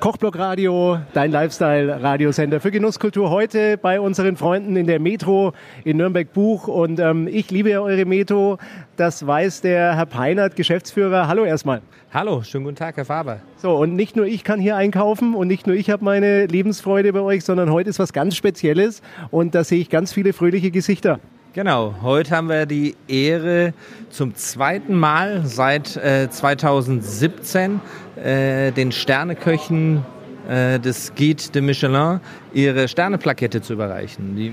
Kochblock Radio, dein Lifestyle-Radiosender für Genusskultur. Heute bei unseren Freunden in der Metro in Nürnberg-Buch. Und ähm, ich liebe ja eure Metro. Das weiß der Herr Peinert, Geschäftsführer. Hallo erstmal. Hallo, schönen guten Tag, Herr Faber. So, und nicht nur ich kann hier einkaufen und nicht nur ich habe meine Lebensfreude bei euch, sondern heute ist was ganz Spezielles und da sehe ich ganz viele fröhliche Gesichter. Genau, heute haben wir die Ehre zum zweiten Mal seit äh, 2017 äh, den Sterneköchen äh, des Guide de Michelin ihre Sterneplakette zu überreichen. Die,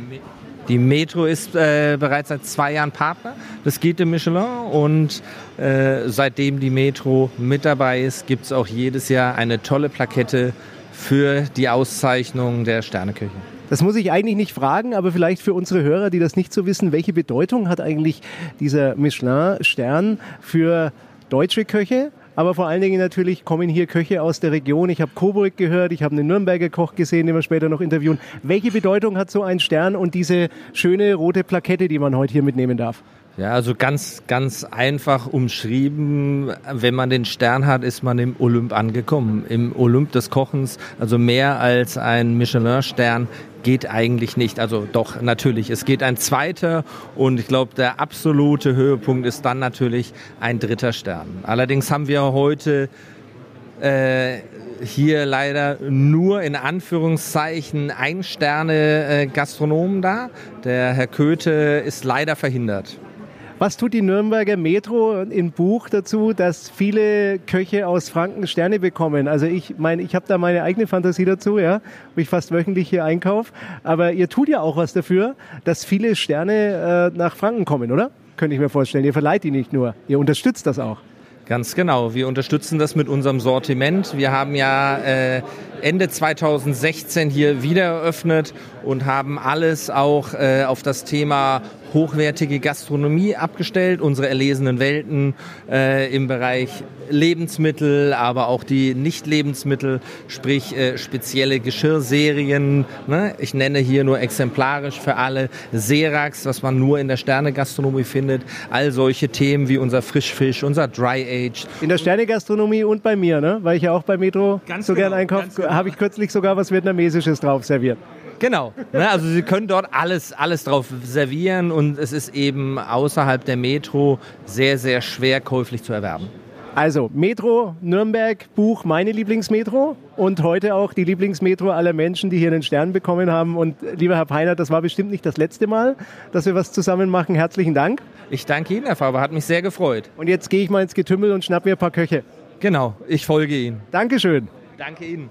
die Metro ist äh, bereits seit zwei Jahren Partner des Guide de Michelin und äh, seitdem die Metro mit dabei ist, gibt es auch jedes Jahr eine tolle Plakette für die Auszeichnung der Sterneköche. Das muss ich eigentlich nicht fragen, aber vielleicht für unsere Hörer, die das nicht so wissen, welche Bedeutung hat eigentlich dieser Michelin-Stern für deutsche Köche? Aber vor allen Dingen natürlich kommen hier Köche aus der Region. Ich habe Coburg gehört, ich habe einen Nürnberger Koch gesehen, den wir später noch interviewen. Welche Bedeutung hat so ein Stern und diese schöne rote Plakette, die man heute hier mitnehmen darf? Ja, also ganz, ganz einfach umschrieben. Wenn man den Stern hat, ist man im Olymp angekommen. Im Olymp des Kochens. Also mehr als ein Michelin-Stern geht eigentlich nicht. Also doch, natürlich. Es geht ein zweiter und ich glaube, der absolute Höhepunkt ist dann natürlich ein dritter Stern. Allerdings haben wir heute äh, hier leider nur in Anführungszeichen ein Sterne äh, Gastronomen da. Der Herr Köthe ist leider verhindert. Was tut die Nürnberger Metro im Buch dazu, dass viele Köche aus Franken Sterne bekommen? Also ich meine, ich habe da meine eigene Fantasie dazu, ja, wo ich fast wöchentlich hier einkaufe. Aber ihr tut ja auch was dafür, dass viele Sterne äh, nach Franken kommen, oder? Könnte ich mir vorstellen. Ihr verleiht die nicht nur, ihr unterstützt das auch. Ganz genau. Wir unterstützen das mit unserem Sortiment. Wir haben ja äh, Ende 2016 hier wieder eröffnet und haben alles auch äh, auf das Thema hochwertige Gastronomie abgestellt, unsere erlesenen Welten äh, im Bereich Lebensmittel, aber auch die Nicht-Lebensmittel, sprich äh, spezielle Geschirrserien. Ne? Ich nenne hier nur exemplarisch für alle Serax, was man nur in der Sterne-Gastronomie findet. All solche Themen wie unser Frischfisch, unser Dry Age. In der Sterne-Gastronomie und bei mir, ne? weil ich ja auch bei Metro ganz so genau, gern einkaufe, genau. habe ich kürzlich sogar was Vietnamesisches drauf serviert. Genau. Ne, also Sie können dort alles, alles drauf servieren und es ist eben außerhalb der Metro sehr, sehr schwer käuflich zu erwerben. Also Metro Nürnberg Buch meine Lieblingsmetro und heute auch die Lieblingsmetro aller Menschen, die hier einen Stern bekommen haben. Und lieber Herr Peiner, das war bestimmt nicht das letzte Mal, dass wir was zusammen machen. Herzlichen Dank. Ich danke Ihnen, Herr Faber, hat mich sehr gefreut. Und jetzt gehe ich mal ins Getümmel und schnapp mir ein paar Köche. Genau, ich folge Ihnen. Dankeschön. Danke Ihnen.